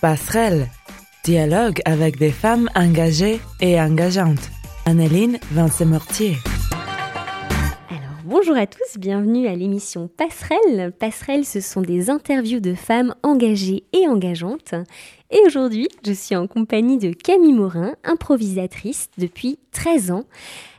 Passerelle, dialogue avec des femmes engagées et engageantes. Anneline Vincent-Mortier. Alors, bonjour à tous, bienvenue à l'émission Passerelle. Passerelle, ce sont des interviews de femmes engagées et engageantes. Et aujourd'hui, je suis en compagnie de Camille Morin, improvisatrice depuis 13 ans.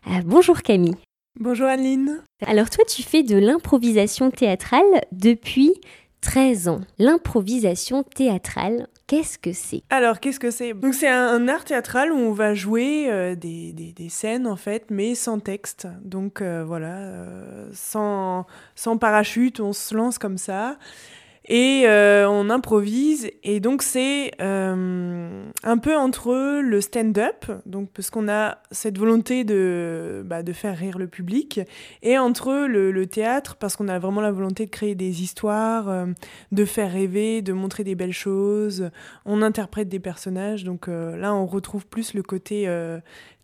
Euh, bonjour Camille. Bonjour Anneline. Alors toi, tu fais de l'improvisation théâtrale depuis 13 ans. L'improvisation théâtrale, qu'est-ce que c'est? Alors, qu'est-ce que c'est? Donc, c'est un, art théâtral où on va jouer euh, des, des, scènes, en fait, mais sans texte. Donc, euh, voilà, euh, sans, sans parachute, on se lance comme ça et euh, on improvise. Et donc c'est euh, un peu entre le stand-up donc parce qu'on a cette volonté de, bah, de faire rire le public et entre le, théâtre parce qu'on a vraiment la volonté de créer des histoires euh, de faire rêver de montrer des belles choses. On interprète des personnages. Donc là on retrouve plus le côté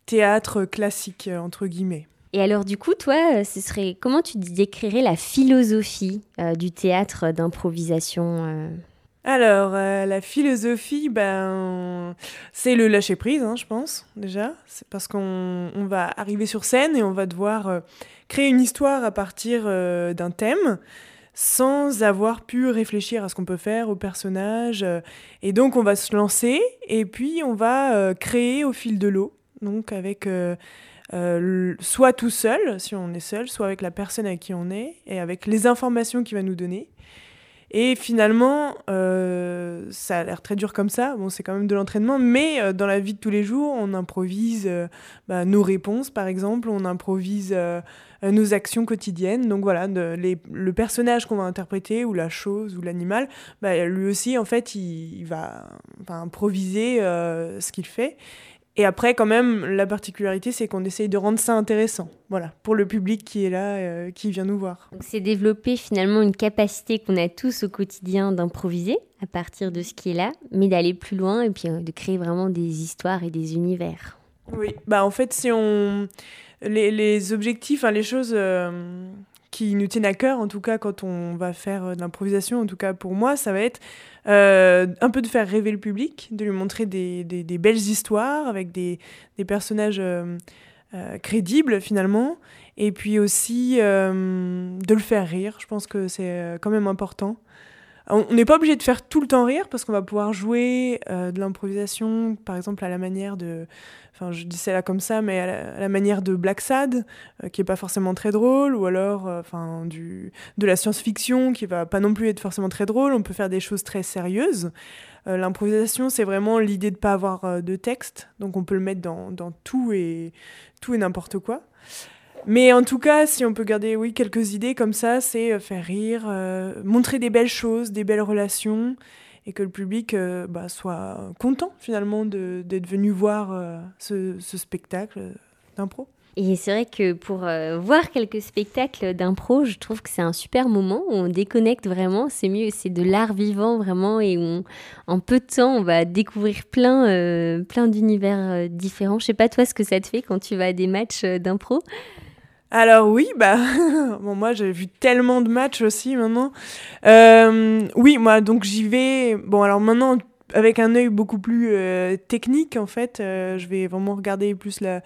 théâtre classique entre guillemets et alors du coup, toi, euh, ce serait comment tu décrirais la philosophie euh, du théâtre d'improvisation euh Alors la philosophie, ben c'est le lâcher prise, hein, je pense déjà. C'est parce qu'on va arriver sur scène et on va devoir créer une histoire à partir d'un thème sans avoir pu réfléchir à ce qu'on peut faire au personnage. Et donc on va se lancer et puis on va créer au fil de l'eau, donc avec euh, soit tout seul, si on est seul, soit avec la personne avec qui on est, et avec les informations qu'il va nous donner. Et finalement, euh, ça a l'air très dur comme ça, bon, c'est quand même de l'entraînement, mais euh, dans la vie de tous les jours, on improvise bah, nos réponses, par exemple, on improvise nos actions quotidiennes. Donc voilà, le personnage qu'on va interpréter, ou la chose, ou l'animal, bah, lui aussi, en fait, il, va improviser ce qu'il fait. Et après, quand même, la particularité, c'est qu'on essaye de rendre ça intéressant, voilà, pour le public qui est là, euh, qui vient nous voir. C'est développer finalement une capacité qu'on a tous au quotidien d'improviser à partir de ce qui est là, mais d'aller plus loin et puis euh, de créer vraiment des histoires et des univers. Oui, bah en fait, si on les, les objectifs, les choses euh, qui nous tiennent à cœur, en tout cas quand on va faire de l'improvisation, en tout cas pour moi, ça va être euh, un peu de faire rêver le public, de lui montrer des, belles histoires avec des, des personnages euh, euh, crédibles finalement, et puis aussi de le faire rire. Je pense que c'est quand même important. On n'est pas obligé de faire tout le temps rire parce qu'on va pouvoir jouer de l'improvisation, par exemple à la manière de enfin je dis ça là comme ça, mais à la, manière de Black Sad, euh, qui est pas forcément très drôle, ou alors euh, enfin du de la science-fiction qui va pas non plus être forcément très drôle. On peut faire des choses très sérieuses. Euh, l'improvisation, c'est vraiment l'idée de pas avoir de texte, donc on peut le mettre dans, dans tout et tout et n'importe quoi. Mais en tout cas, si on peut garder oui quelques idées comme ça, c'est faire rire, montrer des belles choses, des belles relations et que le public euh, bah, soit content finalement d'être venu voir euh, ce, spectacle d'impro. Et c'est vrai que pour euh, voir quelques spectacles d'impro, je trouve que c'est un super moment où on déconnecte vraiment. C'est mieux, c'est de l'art vivant vraiment et où en peu de temps, on va découvrir plein, plein d'univers différents. Je sais pas toi ce que ça te fait quand tu vas à des matchs d'impro? Alors oui, bah bon moi j'ai vu tellement de matchs aussi maintenant. Euh, oui, moi donc j'y vais. Bon alors maintenant avec un œil beaucoup plus euh, technique en fait, euh, je vais vraiment regarder plus la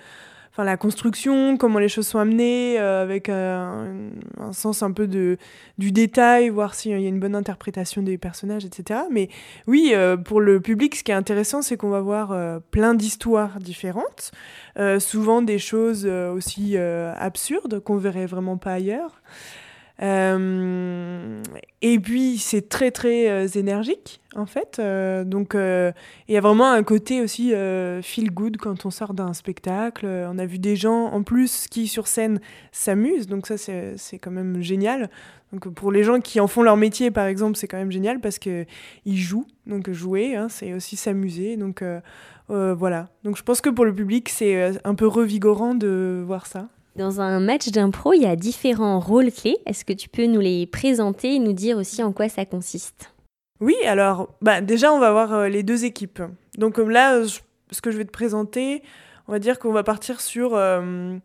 enfin la construction, comment les choses sont amenées, euh, avec euh, un, sens un peu de, du détail, voir s'il y a une bonne interprétation des personnages, etc. Mais oui, euh, pour le public, ce qui est intéressant, c'est qu'on va voir plein d'histoires différentes, souvent des choses aussi absurdes qu'on verrait vraiment pas ailleurs. Euh, et puis c'est très très euh, énergique en fait. Euh, donc il y a vraiment un côté aussi feel good quand on sort d'un spectacle. On a vu des gens en plus qui sur scène s'amusent, donc ça c'est quand même génial. Donc pour les gens qui en font leur métier par exemple, c'est quand même génial parce que ils jouent. Donc jouer, hein, c'est aussi s'amuser. Donc voilà. Donc je pense que pour le public c'est un peu revigorant de voir ça. Dans un match d'impro, il y a différents rôles clés. Est-ce que tu peux nous les présenter et nous dire aussi en quoi ça consiste? Oui, alors bah, déjà, on va voir euh, les deux équipes. Donc là, ce que je vais te présenter, on va dire qu'on va partir sur euh,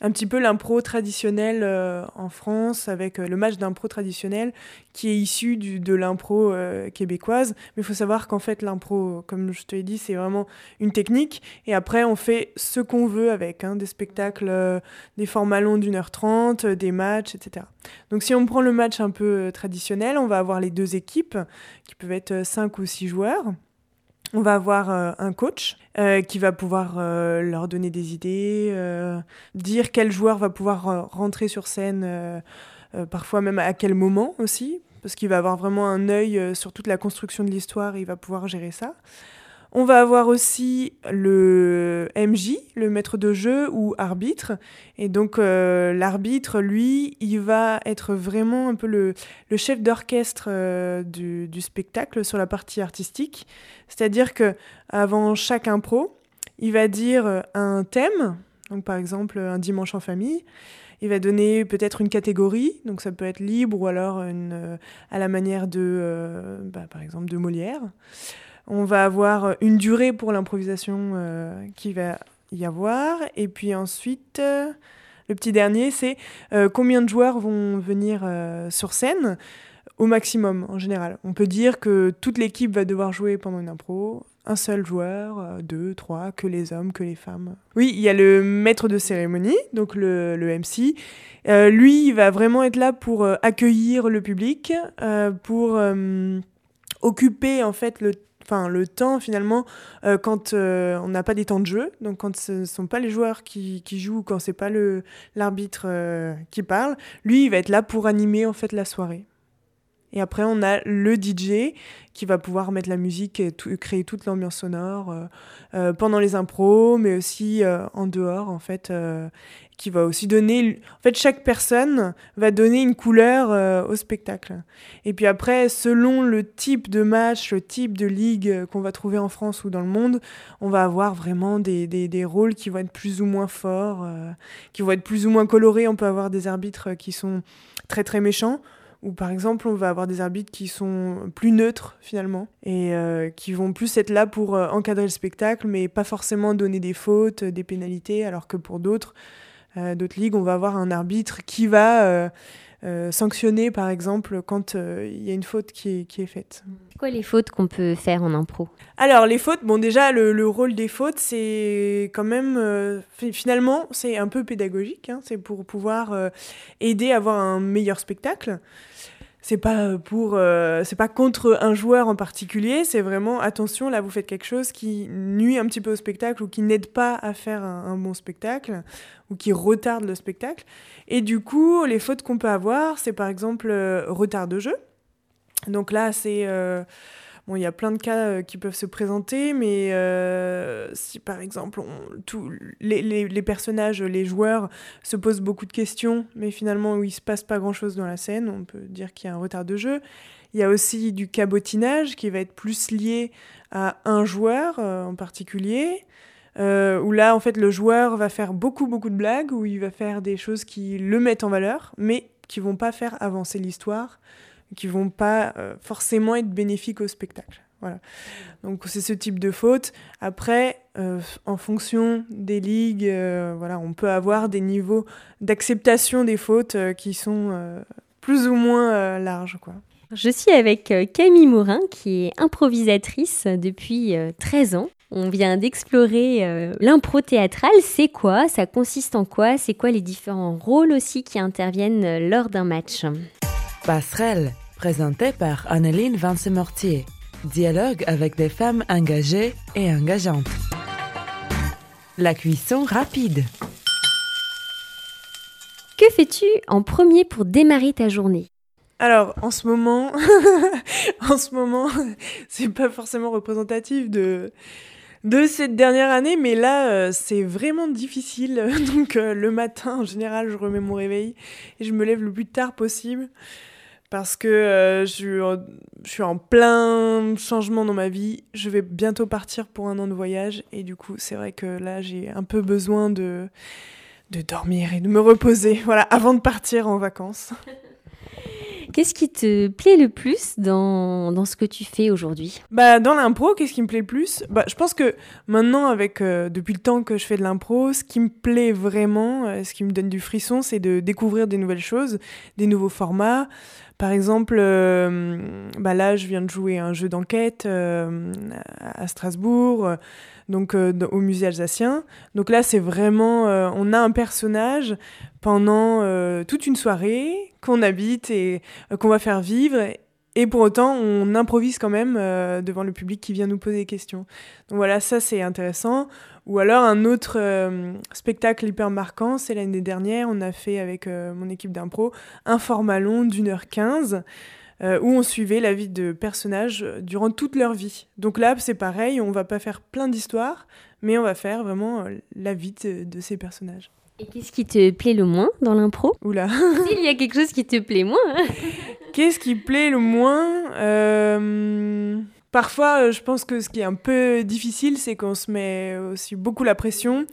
un petit peu l'impro traditionnel euh, en France avec euh, le match d'impro traditionnel qui est issu de l'impro euh, québécoise. Mais il faut savoir qu'en fait, l'impro, comme je te l'ai dit, c'est vraiment une technique. Et après, on fait ce qu'on veut avec hein, des spectacles, des formats longs d'une heure trente, des matchs, etc. Donc si on prend le match un peu traditionnel, on va avoir les deux équipes qui peuvent être cinq ou six joueurs. On va avoir euh, un coach euh, qui va pouvoir euh, leur donner des idées, dire quel joueur va pouvoir rentrer sur scène, parfois même à quel moment aussi, parce qu'il va avoir vraiment un œil sur toute la construction de l'histoire, il va pouvoir gérer ça. On va avoir aussi le MJ, le maître de jeu ou arbitre. Et donc euh, l'arbitre, lui, il va être vraiment un peu le, chef d'orchestre euh, du, spectacle sur la partie artistique. C'est-à-dire que avant chaque impro, il va dire un thème, donc par exemple un dimanche en famille. Il va donner peut-être une catégorie, donc ça peut être libre ou alors euh, à la manière de, bah, par exemple, de Molière. On va avoir une durée pour l'improvisation euh, qui va y avoir. Et puis ensuite, euh, le petit dernier, c'est euh, combien de joueurs vont venir sur scène au maximum en général. On peut dire que toute l'équipe va devoir jouer pendant une impro. Un seul joueur, deux, trois, que les hommes, que les femmes. Oui, il y a le maître de cérémonie, donc le, le MC. lui, il va vraiment être là pour accueillir le public, pour occuper en fait le enfin le temps finalement euh, quand euh, on n'a pas des temps de jeu donc quand ce ne sont pas les joueurs qui, qui jouent quand c'est pas le l'arbitre euh, qui parle lui il va être là pour animer en fait la soirée et après on a le DJ qui va pouvoir mettre la musique et créer toute l'ambiance sonore pendant les impros mais aussi en dehors en fait qui va aussi donner. En fait, chaque personne va donner une couleur euh, au spectacle. Et puis après, selon le type de match, le type de ligue euh, qu'on va trouver en France ou dans le monde, on va avoir vraiment des, des, des rôles qui vont être plus ou moins forts, euh, qui vont être plus ou moins colorés. On peut avoir des arbitres qui sont très très méchants ou par exemple on va avoir des arbitres qui sont plus neutres finalement et qui vont plus être là pour encadrer le spectacle mais pas forcément donner des fautes, des pénalités alors que pour d'autres euh, d'autres ligues, on va avoir un arbitre qui va euh, euh, sanctionner, par exemple, quand il y a une faute qui est, qui est faite. Quoi les fautes qu'on peut faire en impro? Alors, les fautes, bon, déjà, le, rôle des fautes, c'est quand même, finalement, c'est un peu pédagogique. Hein, c'est pour pouvoir aider à avoir un meilleur spectacle c'est pas pour c'est pas contre un joueur en particulier c'est vraiment attention là vous faites quelque chose qui nuit un petit peu au spectacle ou qui n'aide pas à faire un bon spectacle ou qui retardent le spectacle. Et du coup, les fautes qu'on peut avoir, c'est par exemple euh, retard de jeu. Donc là, c'est... Euh, bon, il y a plein de cas euh, qui peuvent se présenter, mais si par exemple on, les, les, les, personnages, les joueurs se posent beaucoup de questions, mais finalement où il se passe pas grand-chose dans la scène, on peut dire qu'il y a un retard de jeu. Il y a aussi du cabotinage qui va être plus lié à un joueur en particulier. Euh, où là, en fait, le joueur va faire beaucoup, beaucoup de blagues, où il va faire des choses qui le mettent en valeur, mais qui vont pas faire avancer l'histoire, qui vont pas euh, forcément être bénéfiques au spectacle. Voilà. Donc c'est ce type de faute. Après, euh, en fonction des ligues, voilà, on peut avoir des niveaux d'acceptation des fautes qui sont plus ou moins larges, quoi. Je suis avec Camille Mourin, qui est improvisatrice depuis 13 ans. On vient d'explorer euh, l'impro théâtrale. C'est quoi? Ça consiste en quoi? C'est quoi les différents rôles aussi qui interviennent euh, lors d'un match? Passerelle, présenté par Anneline Vance-Mortier. Dialogue avec des femmes engagées et engageantes. La cuisson rapide. Que fais-tu en premier pour démarrer ta journée? Alors, en ce moment, en ce moment, c'est pas forcément représentatif de, de cette dernière année, mais là, euh, c'est vraiment difficile. Donc, euh, le matin, en général, je remets mon réveil et je me lève le plus tard possible parce que euh, je, suis en plein changement dans ma vie. Je vais bientôt partir pour un an de voyage et du coup, c'est vrai que là, j'ai un peu besoin de, de dormir et de me reposer, voilà, avant de partir en vacances. Qu'est-ce qui te plaît le plus dans, dans ce que tu fais aujourd'hui? Bah dans l'impro, qu'est-ce qui me plaît le plus? Bah je pense que maintenant avec euh, depuis le temps que je fais de l'impro, ce qui me plaît vraiment, euh, ce qui me donne du frisson, c'est de découvrir des nouvelles choses, des nouveaux formats. Par exemple, euh, bah là, je viens de jouer un jeu d'enquête à Strasbourg donc euh, au musée alsacien. Donc là, c'est vraiment, euh, on a un personnage pendant euh, toute une soirée qu'on habite et qu'on va faire vivre. Et pour autant, on improvise quand même devant le public qui vient nous poser des questions. Donc voilà, ça c'est intéressant. Ou alors un autre spectacle hyper marquant, c'est l'année dernière, on a fait avec mon équipe d'impro un format long d'une heure quinze. Euh, où on suivait la vie de personnages euh, durant toute leur vie. Donc là, c'est pareil, on va pas faire plein d'histoires, mais on va faire vraiment euh, la vie de, ces personnages. Et qu'est-ce qui te plaît le moins dans l'impro? Oula S'il y a quelque chose qui te plaît moins. Qu'est-ce qui plaît le moins Parfois, je pense que ce qui est un peu difficile, c'est qu'on se met aussi beaucoup la pression.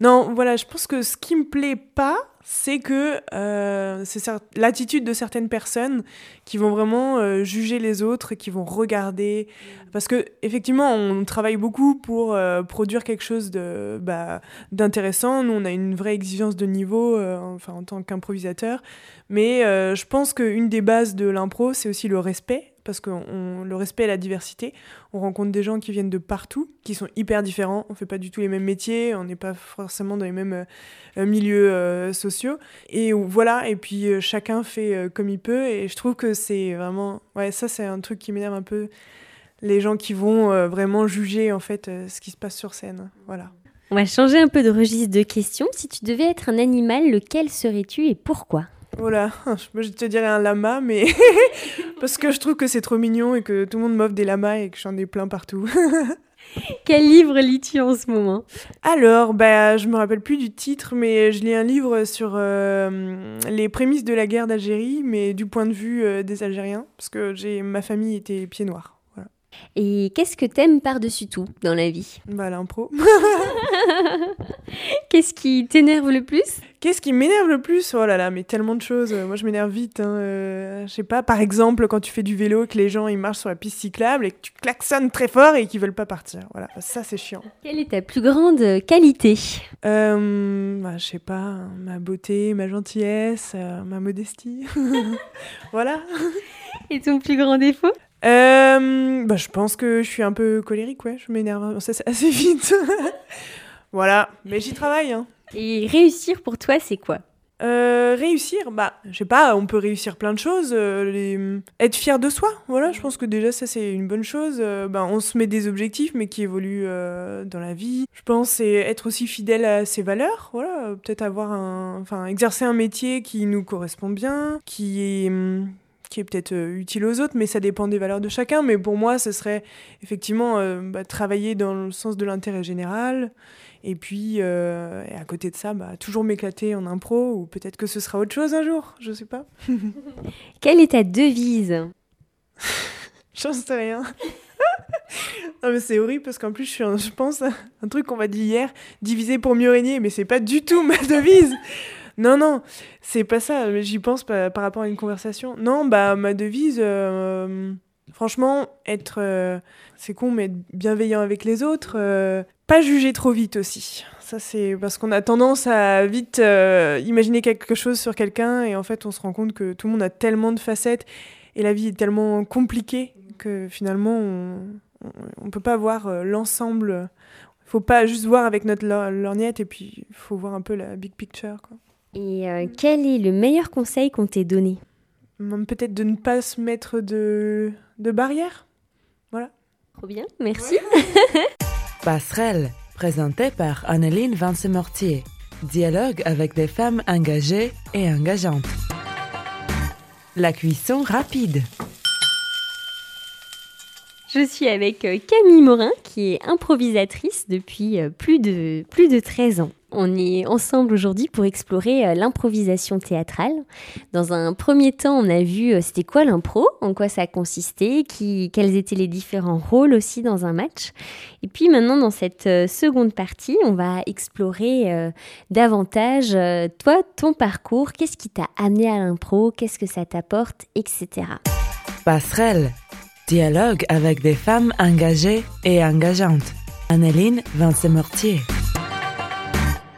Non, voilà, je pense que ce qui me plaît pas, c'est que euh, c'est l'attitude de certaines personnes qui vont vraiment euh, juger les autres, qui vont regarder. Parce que effectivement, on travaille beaucoup pour euh, produire quelque chose de bah, d'intéressant. Nous, on a une vraie exigence de niveau, enfin en tant qu'improvisateur. Mais je pense qu'une des bases de l'impro, c'est aussi le respect parce que le respect et la diversité. On rencontre des gens qui viennent de partout, qui sont hyper différents. On fait pas du tout les mêmes métiers, on n'est pas forcément dans les mêmes euh, euh, milieux euh, sociaux. Et voilà, et puis chacun fait comme il peut. Et je trouve que c'est vraiment, ouais, ça c'est un truc qui m'énerve un peu. Les gens qui vont vraiment juger en fait ce qui se passe sur scène. Voilà. On va changer un peu de registre de questions. Si tu devais être un animal, lequel serais-tu et pourquoi? Voilà, je te dirais un lama, mais parce que je trouve que c'est trop mignon et que tout le monde m'offre des lamas et que j'en ai plein partout. Quel livre lis-tu en ce moment? Alors, bah, je me rappelle plus du titre, mais je lis un livre sur euh, les prémices de la guerre d'Algérie, mais du point de vue euh, des Algériens, parce que j'ai ma famille était pied noir. Et qu'est-ce que t'aimes par-dessus tout dans la vie? Bah l'impro. qu'est-ce qui t'énerve le plus? Qu'est-ce qui m'énerve le plus? Oh là là, mais tellement de choses. Moi je m'énerve vite. Hein. Euh, je sais pas, par exemple quand tu fais du vélo, que les gens ils marchent sur la piste cyclable et que tu klaxonnes très fort et qu'ils veulent pas partir. Voilà, ça c'est chiant. Quelle est ta plus grande qualité? Euh, bah, Je sais pas, ma beauté, ma gentillesse, euh, ma modestie. voilà. Et ton plus grand défaut? Euh, bah, je pense que je suis un peu colérique, ouais. Je m'énerve assez vite. voilà, mais j'y travaille. Hein. Et réussir pour toi, c'est quoi? Euh, réussir, bah, je sais pas, on peut réussir plein de choses. Euh, être fier de soi, voilà, je pense que déjà ça c'est une bonne chose. bah, on se met des objectifs, mais qui évoluent dans la vie. Je pense c'est être aussi fidèle à ses valeurs, voilà, peut-être avoir un, enfin, exercer un métier qui nous correspond bien, qui est hum, qui est peut-être euh, utile aux autres, mais ça dépend des valeurs de chacun. Mais pour moi, ce serait effectivement euh, bah, travailler dans le sens de l'intérêt général. Et puis, euh, à côté de ça, bah, toujours m'éclater en impro, ou peut-être que ce sera autre chose un jour, je sais pas. Quelle est ta devise? J'en sais rien. non mais c'est horrible parce qu'en plus je, suis je pense un truc qu'on m'a dit hier, diviser pour mieux régner, mais c'est pas du tout ma devise. Non, non, c'est pas ça. J'y pense par, rapport à une conversation. Non, bah, ma devise, euh, franchement, être. Euh, c'est con, mais être bienveillant avec les autres. Euh, pas juger trop vite aussi. Ça, c'est parce qu'on a tendance à vite imaginer quelque chose sur quelqu'un et en fait, on se rend compte que tout le monde a tellement de facettes et la vie est tellement compliquée que finalement, on, on, peut pas voir l'ensemble. Faut pas juste voir avec notre lorgnette et puis il faut voir un peu la big picture. Quoi. Et euh, quel est le meilleur conseil qu'on t'ait donné? Peut-être de ne pas se mettre de, de barrières. Voilà. Trop bien, merci. Passerelle, présentée par Anneline Vance-Mortier. Dialogue avec des femmes engagées et engageantes. La cuisson rapide. Je suis avec euh, Camille Morin, qui est improvisatrice depuis euh, plus de, plus de 13 ans. On est ensemble aujourd'hui pour explorer euh, l'improvisation théâtrale. Dans un premier temps, on a vu c'était quoi l'impro, en quoi ça consistait, qui, quels étaient les différents rôles aussi dans un match. Et puis maintenant, dans cette seconde partie, on va explorer davantage toi, ton parcours, qu'est-ce qui t'a amené à l'impro, qu'est-ce que ça t'apporte, etc. Passerelle Dialogue avec des femmes engagées et engageantes. Anneline Vincent-Mortier.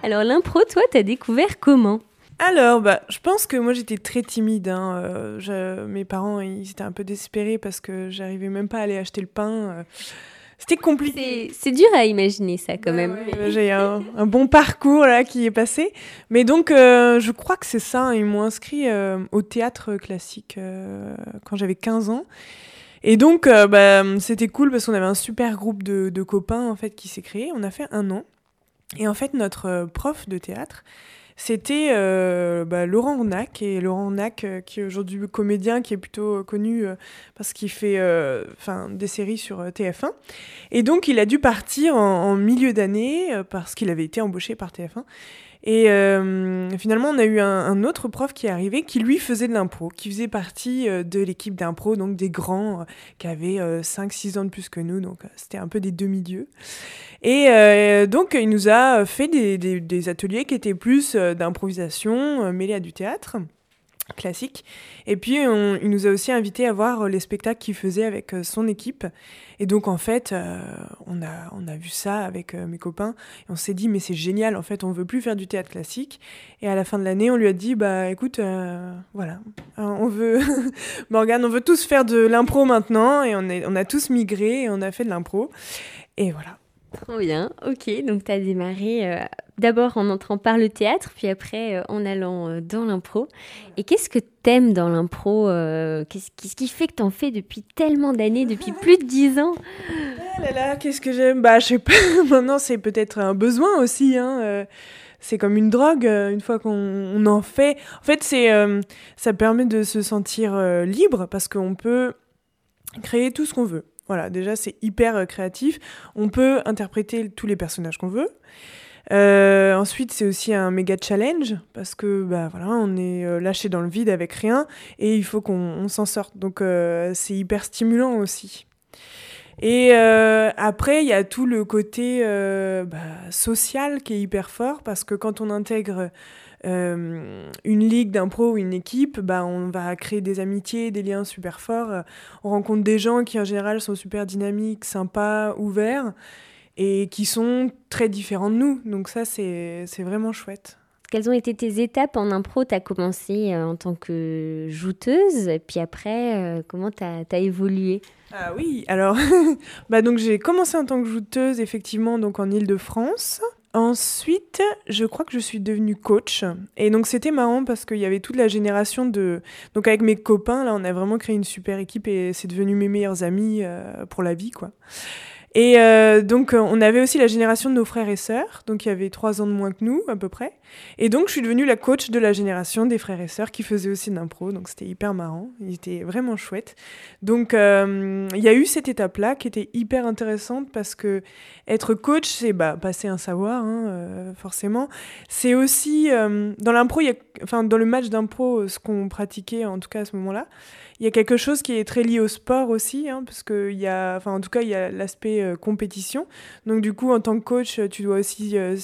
Alors l'impro, toi, t'as découvert comment? Alors, bah, je pense que moi j'étais très timide. Hein. Euh, mes parents ils étaient un peu désespérés parce que j'arrivais même pas à aller acheter le pain. Euh. C'était compliqué. C'est dur à imaginer ça quand même. J'ai un, bon parcours là qui est passé. Mais donc euh, je crois que c'est ça. Hein. Ils m'ont inscrit au théâtre classique quand j'avais 15 ans. Et donc, bah, c'était cool parce qu'on avait un super groupe de, copains en fait qui s'est créé. On a fait un an. Et en fait, notre euh, prof de théâtre, c'était euh, bah, Laurent Nac. Et Laurent Nac, qui est aujourd'hui comédien, qui est plutôt connu parce qu'il fait des séries sur TF1. Et donc, il a dû partir en milieu d'année parce qu'il avait été embauché par TF1. Et euh, finalement, on a eu un, autre prof qui est arrivé qui lui faisait de l'impro, qui faisait partie euh, de l'équipe d'impro, donc des grands euh, qui avaient 5-6 ans de plus que nous, donc c'était un peu des demi-dieux. Et donc, il nous a fait des, des ateliers qui étaient plus d'improvisation mêlés à du théâtre classique. Et puis, il nous a aussi invité à voir les spectacles qu'il faisait avec son équipe. Et donc, en fait, euh, on, a, on a vu ça avec euh, mes copains. Et on s'est dit, mais c'est génial, en fait, on veut plus faire du théâtre classique. Et à la fin de l'année, on lui a dit, bah écoute, euh, voilà, on veut, Morgane, on veut tous faire de l'impro maintenant. Et on, est, on a tous migré et on a fait de l'impro. Et voilà. Trop bien, ok, donc tu as démarré d'abord en entrant par le théâtre, puis après en allant dans l'impro. Et qu'est-ce que t'aimes dans l'impro Qu'est-ce qui fait que t'en fais depuis tellement d'années, depuis plus de dix ans? Ah là là, qu'est-ce que j'aime? Bah, je sais pas, maintenant c'est peut-être un besoin aussi, hein. c'est comme une drogue, une fois qu'on en fait. En fait, c'est, ça permet de se sentir libre parce qu'on peut créer tout ce qu'on veut. Voilà, déjà c'est hyper euh, créatif. On peut interpréter tous les personnages qu'on veut. Euh, ensuite, c'est aussi un méga challenge parce que bah voilà, on est euh, lâché dans le vide avec rien et il faut qu'on s'en sorte. Donc c'est hyper stimulant aussi. Et après, il y a tout le côté bah, social qui est hyper fort parce que quand on intègre euh, une ligue d'impro ou une équipe, bah, on va créer des amitiés, des liens super forts. On rencontre des gens qui en général sont super dynamiques, sympas, ouverts et qui sont très différents de nous. Donc ça, c'est vraiment chouette. Quelles ont été tes étapes en impro? Tu as commencé euh, en tant que jouteuse, et puis après, euh, comment tu as, as, évolué? Ah oui, alors, bah donc j'ai commencé en tant que jouteuse, effectivement, donc en Ile-de-France. Ensuite, je crois que je suis devenue coach. Et donc, c'était marrant parce qu'il y avait toute la génération de. Donc, avec mes copains, là, on a vraiment créé une super équipe et c'est devenu mes meilleurs amis euh, pour la vie, quoi. Et euh, donc, euh, on avait aussi la génération de nos frères et sœurs, donc il y avait trois ans de moins que nous, à peu près. Et donc, je suis devenue la coach de la génération des frères et sœurs qui faisaient aussi de l'impro, donc c'était hyper marrant, il était vraiment chouette. Donc, euh, il y a eu cette étape-là qui était hyper intéressante parce que être coach, c'est bah, passer un savoir, hein, forcément. C'est aussi, dans l'impro, enfin, dans le match d'impro, ce qu'on pratiquait, en tout cas à ce moment-là, il y a quelque chose qui est très lié au sport aussi, hein, parce qu'il y a, enfin, en tout cas, il y a l'aspect compétition. Donc, du coup, en tant que coach, tu dois aussi euh,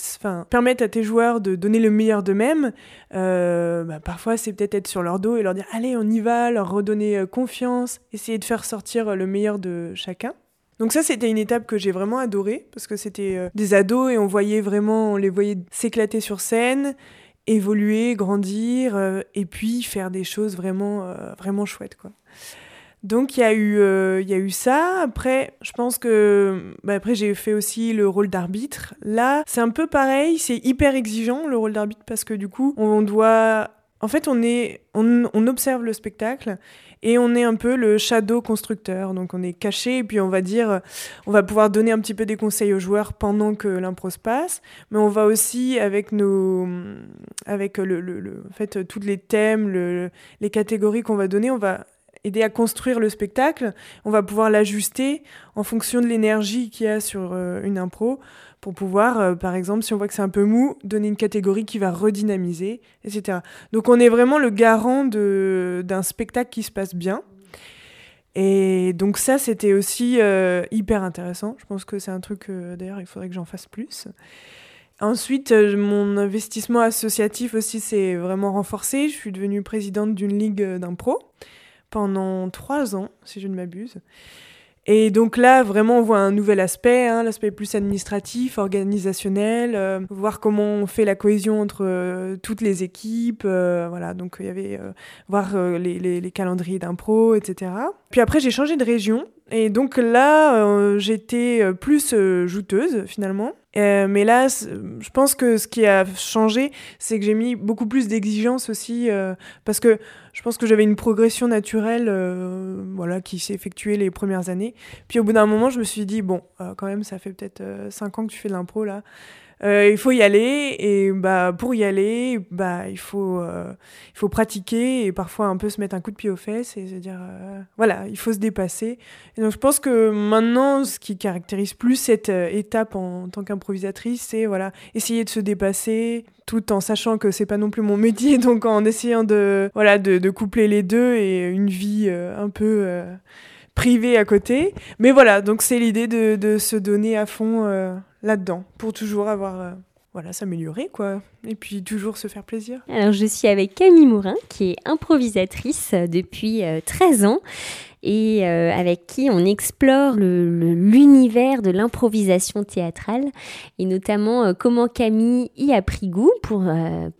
permettre à tes joueurs de donner le meilleur d'eux-mêmes. Euh, bah, parfois, c'est peut-être être sur leur dos et leur dire Allez, on y va, leur redonner confiance, essayer de faire sortir le meilleur de chacun. Donc ça, c'était une étape que j'ai vraiment adorée parce que c'était des ados et on voyait vraiment, on les voyait s'éclater sur scène évoluer, grandir euh, et puis faire des choses vraiment, euh, vraiment chouettes. Quoi. Donc il y, a eu, euh, y a eu ça. Après, je pense que bah, après j'ai fait aussi le rôle d'arbitre. Là, c'est un peu pareil, c'est hyper exigeant le rôle d'arbitre parce que du coup, on doit en fait, on, est, on, observe le spectacle et on est un peu le shadow constructeur. Donc, on est caché et puis on va dire, on va pouvoir donner un petit peu des conseils aux joueurs pendant que l'impro se passe. Mais on va aussi, avec nos, avec le, le, en fait, tous les thèmes, le, les catégories qu'on va donner, on va aider à construire le spectacle. On va pouvoir l'ajuster en fonction de l'énergie qu'il y a sur une impro pour pouvoir, par exemple, si on voit que c'est un peu mou, donner une catégorie qui va redynamiser, etc. Donc on est vraiment le garant d'un spectacle qui se passe bien. Et donc ça, c'était aussi hyper intéressant. Je pense que c'est un truc, d'ailleurs, il faudrait que j'en fasse plus. Ensuite, euh, mon investissement associatif aussi s'est vraiment renforcé. Je suis devenue présidente d'une ligue euh, d'impro pendant trois ans, si je ne m'abuse. Et donc là, vraiment, on voit un nouvel aspect, hein, l'aspect plus administratif, organisationnel, euh, voir comment on fait la cohésion entre toutes les équipes, voilà. Donc il y avait voir les, les, calendriers d'impro, etc. Puis après, j'ai changé de région, et donc là, j'étais plus jouteuse finalement. Euh, mais là, je pense que ce qui a changé, c'est que j'ai mis beaucoup plus d'exigences aussi, euh, parce que je pense que j'avais une progression naturelle euh, voilà, qui s'est effectuée les premières années. Puis au bout d'un moment, je me suis dit, bon, quand même, ça fait peut-être 5 ans que tu fais de l'impro là. Euh, il faut y aller et bah pour y aller bah il faut euh, il faut pratiquer et parfois un peu se mettre un coup de pied aux fesses et se dire euh, voilà il faut se dépasser. Et donc je pense que maintenant ce qui caractérise plus cette étape en, tant qu'improvisatrice c'est voilà essayer de se dépasser tout en sachant que c'est pas non plus mon métier. Donc en essayant de voilà de, de coupler les deux et une vie un peu privée à côté. Mais voilà donc c'est l'idée de, de, se donner à fond là-dedans pour toujours avoir euh, voilà, s'améliorer, quoi. Et puis toujours se faire plaisir. Alors, je suis avec Camille Mourin, qui est improvisatrice depuis 13 euh, ans et euh, avec qui on explore l'univers de l'improvisation théâtrale et notamment comment Camille y a pris goût pour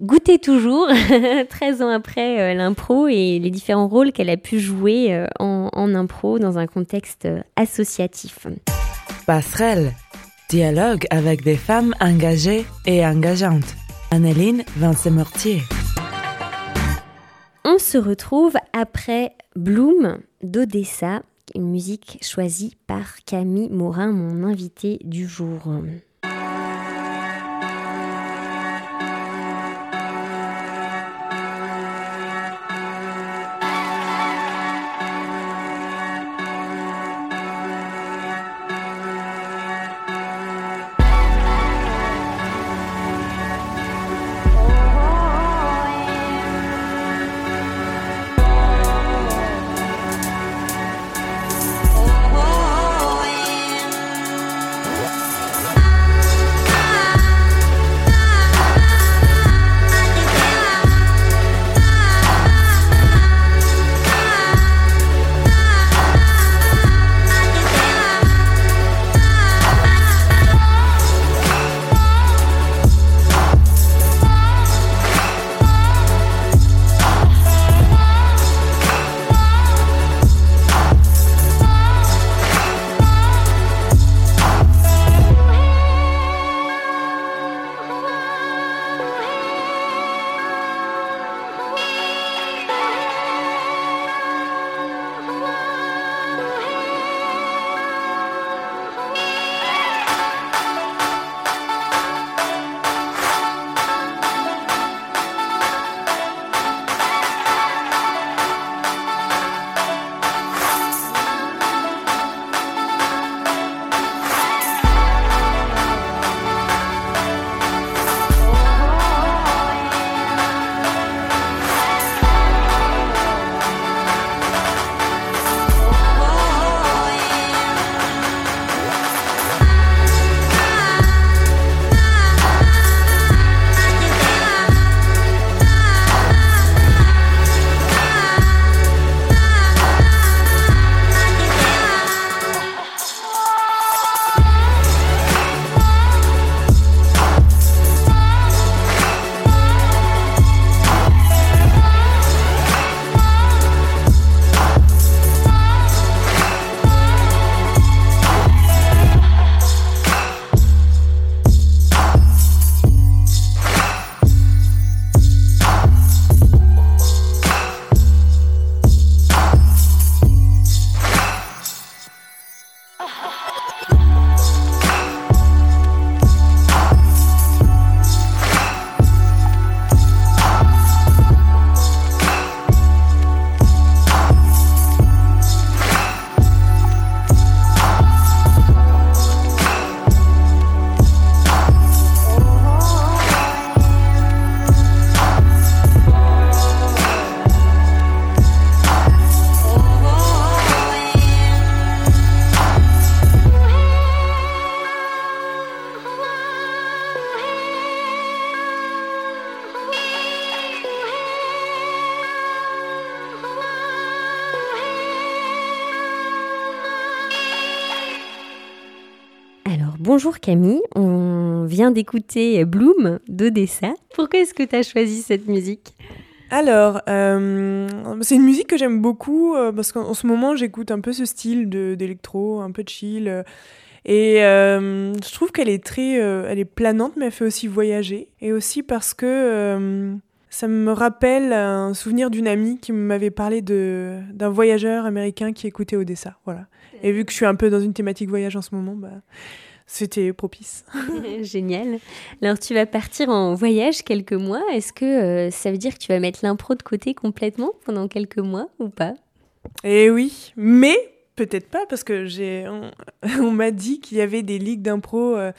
goûter toujours, 13 ans après l'impro et les différents rôles qu'elle a pu jouer en, en impro dans un contexte associatif. Passerelle Dialogue avec des femmes engagées et engageantes. Anneline Vincent-Mortier. On se retrouve après Bloom d'Odessa, une musique choisie par Camille Morin, mon invité du jour. Bonjour Camille, on vient d'écouter Bloom d'Odessa. Pourquoi est-ce que tu as choisi cette musique? Alors, euh, c'est une musique que j'aime beaucoup euh, parce qu'en ce moment j'écoute un peu ce style d'électro, un peu chill. Euh, et je trouve qu'elle est très, elle est planante, mais elle fait aussi voyager. Et aussi parce que ça me rappelle un souvenir d'une amie qui m'avait parlé d'un voyageur américain qui écoutait Odessa. Voilà. Et vu que je suis un peu dans une thématique voyage en ce moment, bah, c'était propice. Génial. Alors tu vas partir en voyage quelques mois. Est-ce que euh, ça veut dire que tu vas mettre l'impro de côté complètement pendant quelques mois ou pas? Eh oui, mais peut-être pas parce que j'ai on, m'a dit qu'il y avait des ligues d'impro euh,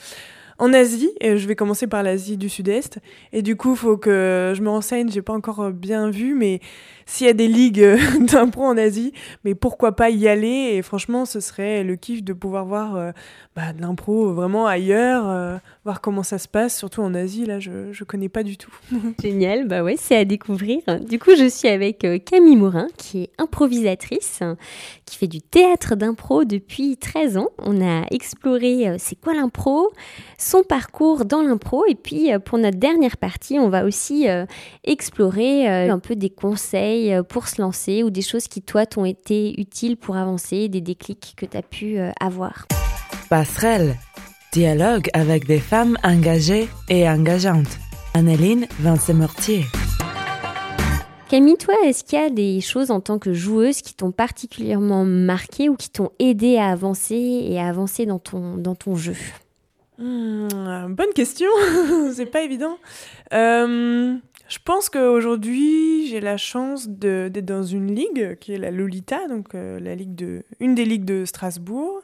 en Asie, je vais commencer par l'Asie du Sud-Est. Et du coup, faut que je me renseigne, j'ai pas encore bien vu, mais s'il y a des ligues d'impro en Asie, mais pourquoi pas y aller? Et franchement, ce serait le kiff de pouvoir voir euh, bah, de l'impro vraiment ailleurs, euh, voir comment ça se passe, surtout en Asie, là, je, je connais pas du tout. Génial, bah ouais, c'est à découvrir. Du coup, je suis avec euh, Camille Morin, qui est improvisatrice, qui fait du théâtre d'impro depuis 13 ans. On a exploré c'est quoi l'impro, son parcours dans l'impro, et puis pour notre dernière partie, on va aussi explorer un peu des conseils euh, pour se lancer ou des choses qui, toi, t'ont été utiles pour avancer, des déclics que tu as pu euh, avoir Passerelle. Dialogue avec des femmes engagées et engageantes. Anneline Vincent-Mortier. Camille, toi, est-ce qu'il y a des choses en tant que joueuse qui t'ont particulièrement marqué ou qui t'ont aidé à avancer et à avancer dans ton, dans ton jeu? Hmm, Bonne question, c'est pas évident. Euh, je pense qu'aujourd'hui, j'ai la chance d'être dans une ligue qui est la Lolita, donc euh, la ligue de, une des ligues de Strasbourg,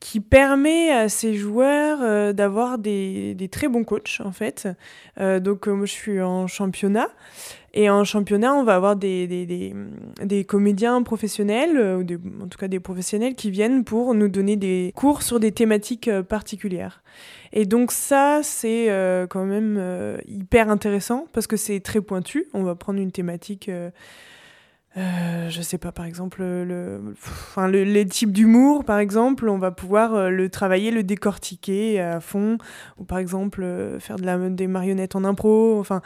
qui permet à ces joueurs euh, d'avoir des, très bons coachs, en fait. Donc, moi, je suis en championnat. Et en championnat, on va avoir des, des, des, comédiens professionnels, ou en tout cas des professionnels qui viennent pour nous donner des cours sur des thématiques particulières. Et donc ça, c'est euh, quand même euh, hyper intéressant parce que c'est très pointu. On va prendre une thématique... Euh, euh, je sais pas, par exemple, le, enfin, le, les types d'humour, par exemple, on va pouvoir le travailler, le décortiquer à fond, ou par exemple faire de la, des marionnettes en impro. Enfin,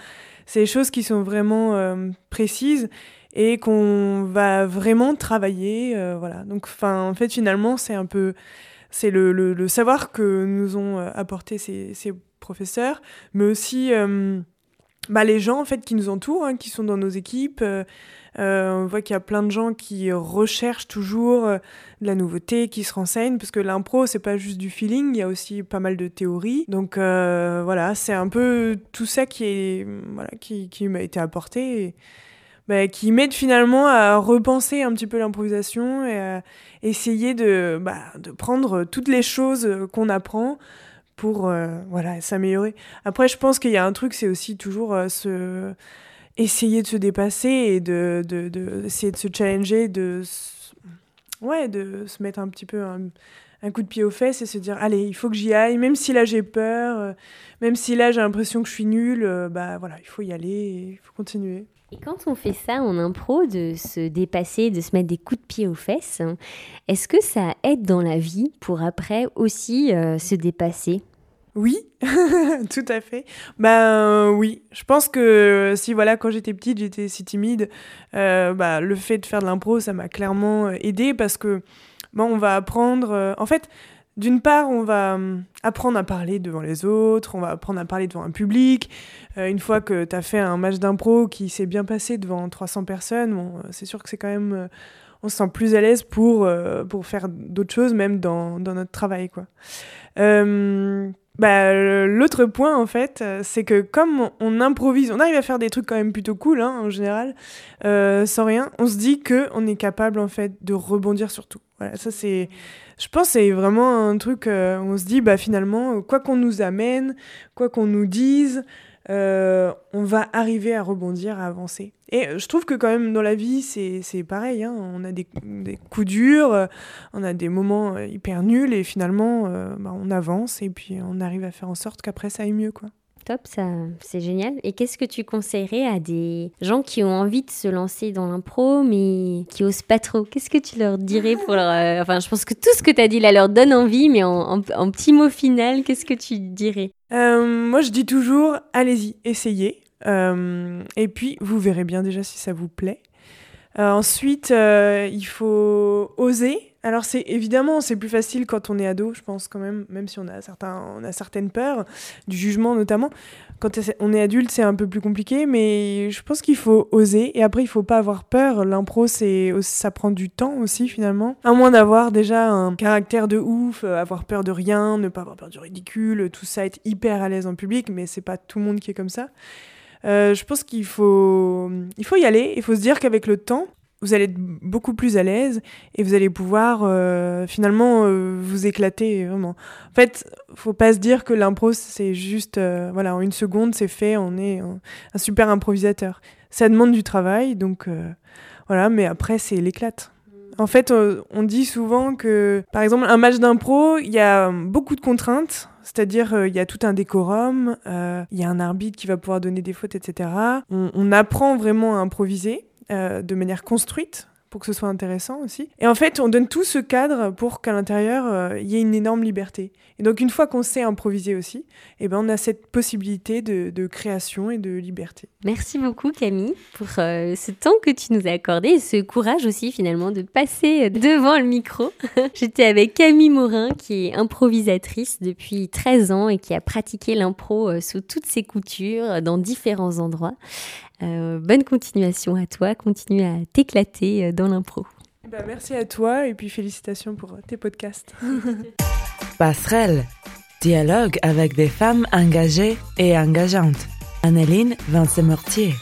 c'est des choses qui sont vraiment précises et qu'on va vraiment travailler. voilà. Donc, enfin, en fait, finalement, c'est un peu c'est le, savoir que nous ont euh, apporté ces, professeurs, mais aussi euh, bah, les gens en fait qui nous entourent, hein, qui sont dans nos équipes. Euh, on voit qu'il y a plein de gens qui recherchent toujours de la nouveauté, qui se renseignent, parce que l'impro, c'est pas juste du feeling, il y a aussi pas mal de théories. Donc voilà, c'est un peu tout ça qui, est, voilà, qui, qui m'a été apporté. Bah, qui m'aide finalement à repenser un petit peu l'improvisation et à essayer de, bah, de prendre toutes les choses qu'on apprend pour euh, voilà, s'améliorer. Après, je pense qu'il y a un truc, c'est aussi toujours euh, se... essayer de se dépasser et de, de, de, essayer de se challenger, de, ouais, de se mettre un petit peu un, un, coup de pied aux fesses et se dire allez, il faut que j'y aille, même si là j'ai peur, euh, même si là j'ai l'impression que je suis nulle, bah voilà, il faut y aller, il faut continuer. Et quand on fait ça en impro, de se dépasser, de se mettre des coups de pied aux fesses, est-ce que ça aide dans la vie pour après aussi euh, se dépasser? Oui, tout à fait. Ben oui, je pense que si voilà quand j'étais petite j'étais si timide, euh, bah, le fait de faire de l'impro ça m'a clairement euh, aidé parce que bon on va apprendre. en fait, d'une part, on va hum, apprendre à parler devant les autres, on va apprendre à parler devant un public. Euh, une fois que tu as fait un match d'impro qui s'est bien passé devant 300 personnes, euh, c'est sûr que c'est quand même... Euh, on se sent plus à l'aise pour, faire d'autres choses, même dans, notre travail. quoi. Bah, L'autre point, en fait, c'est que comme on, improvise, on arrive à faire des trucs quand même plutôt cool, hein, en général, sans rien, on se dit qu'on est capable, en fait, de rebondir sur tout. Voilà, ça c'est je pense c'est vraiment un truc, euh, on se dit, bah, finalement, quoi qu'on nous amène, quoi qu'on nous dise, euh, on va arriver à rebondir, à avancer. Et je trouve que quand même dans la vie, c'est pareil. Hein. on a des, des, coups durs, euh, on a des moments hyper nuls, et finalement, bah, on avance, et puis on arrive à faire en sorte qu'après, ça aille mieux. quoi. Top, ça, c'est génial. Et qu'est-ce que tu conseillerais à des gens qui ont envie de se lancer dans l'impro, mais qui osent pas trop? Qu'est-ce que tu leur dirais pour leur. Euh, enfin, je pense que tout ce que tu as dit là leur donne envie, mais en, en, petit mot final, qu'est-ce que tu dirais? Euh, Moi, je dis toujours allez-y, essayez. Euh, et puis, vous verrez bien déjà si ça vous plaît. ensuite, il faut oser alors c'est évidemment c'est plus facile quand on est ado, je pense quand même, même si on a certains, on a certaines peurs du jugement notamment. Quand on est adulte, c'est un peu plus compliqué, mais je pense qu'il faut oser et après il faut pas avoir peur. L'impro c'est ça prend du temps aussi finalement. À moins d'avoir déjà un caractère de ouf, euh, avoir peur de rien, ne pas avoir peur du ridicule, tout ça, être hyper à l'aise en public, mais c'est pas tout le monde qui est comme ça. Euh, je pense qu'il faut, il faut y aller. Il faut se dire qu'avec le temps, vous allez être beaucoup plus à l'aise et vous allez pouvoir euh, finalement euh, vous éclater vraiment. En fait, faut pas se dire que l'impro c'est juste euh, voilà en une seconde c'est fait, on est un, super improvisateur. Ça demande du travail donc voilà, mais après c'est l'éclate. En fait, on dit souvent que par exemple un match d'impro, il y a beaucoup de contraintes. C'est-à-dire, il y a tout un décorum, il y a un arbitre qui va pouvoir donner des fautes, etc. On, on apprend vraiment à improviser. Euh, de manière construite pour que ce soit intéressant aussi. Et en fait, on donne tout ce cadre pour qu'à l'intérieur, euh, il y ait une énorme liberté. Et donc, une fois qu'on sait improviser aussi, eh ben, on a cette possibilité de, création et de liberté. Merci beaucoup, Camille, pour euh, ce temps que tu nous as accordé et ce courage aussi, finalement, de passer devant le micro. J'étais avec Camille Morin, qui est improvisatrice depuis 13 ans et qui a pratiqué l'impro sous toutes ses coutures, dans différents endroits. Euh, bonne continuation à toi, continue à t'éclater euh, dans l'impro. Bah, merci à toi et puis félicitations pour tes podcasts. Passerelle, dialogue avec des femmes engagées et engageantes. Anneline Vincent-Mortier.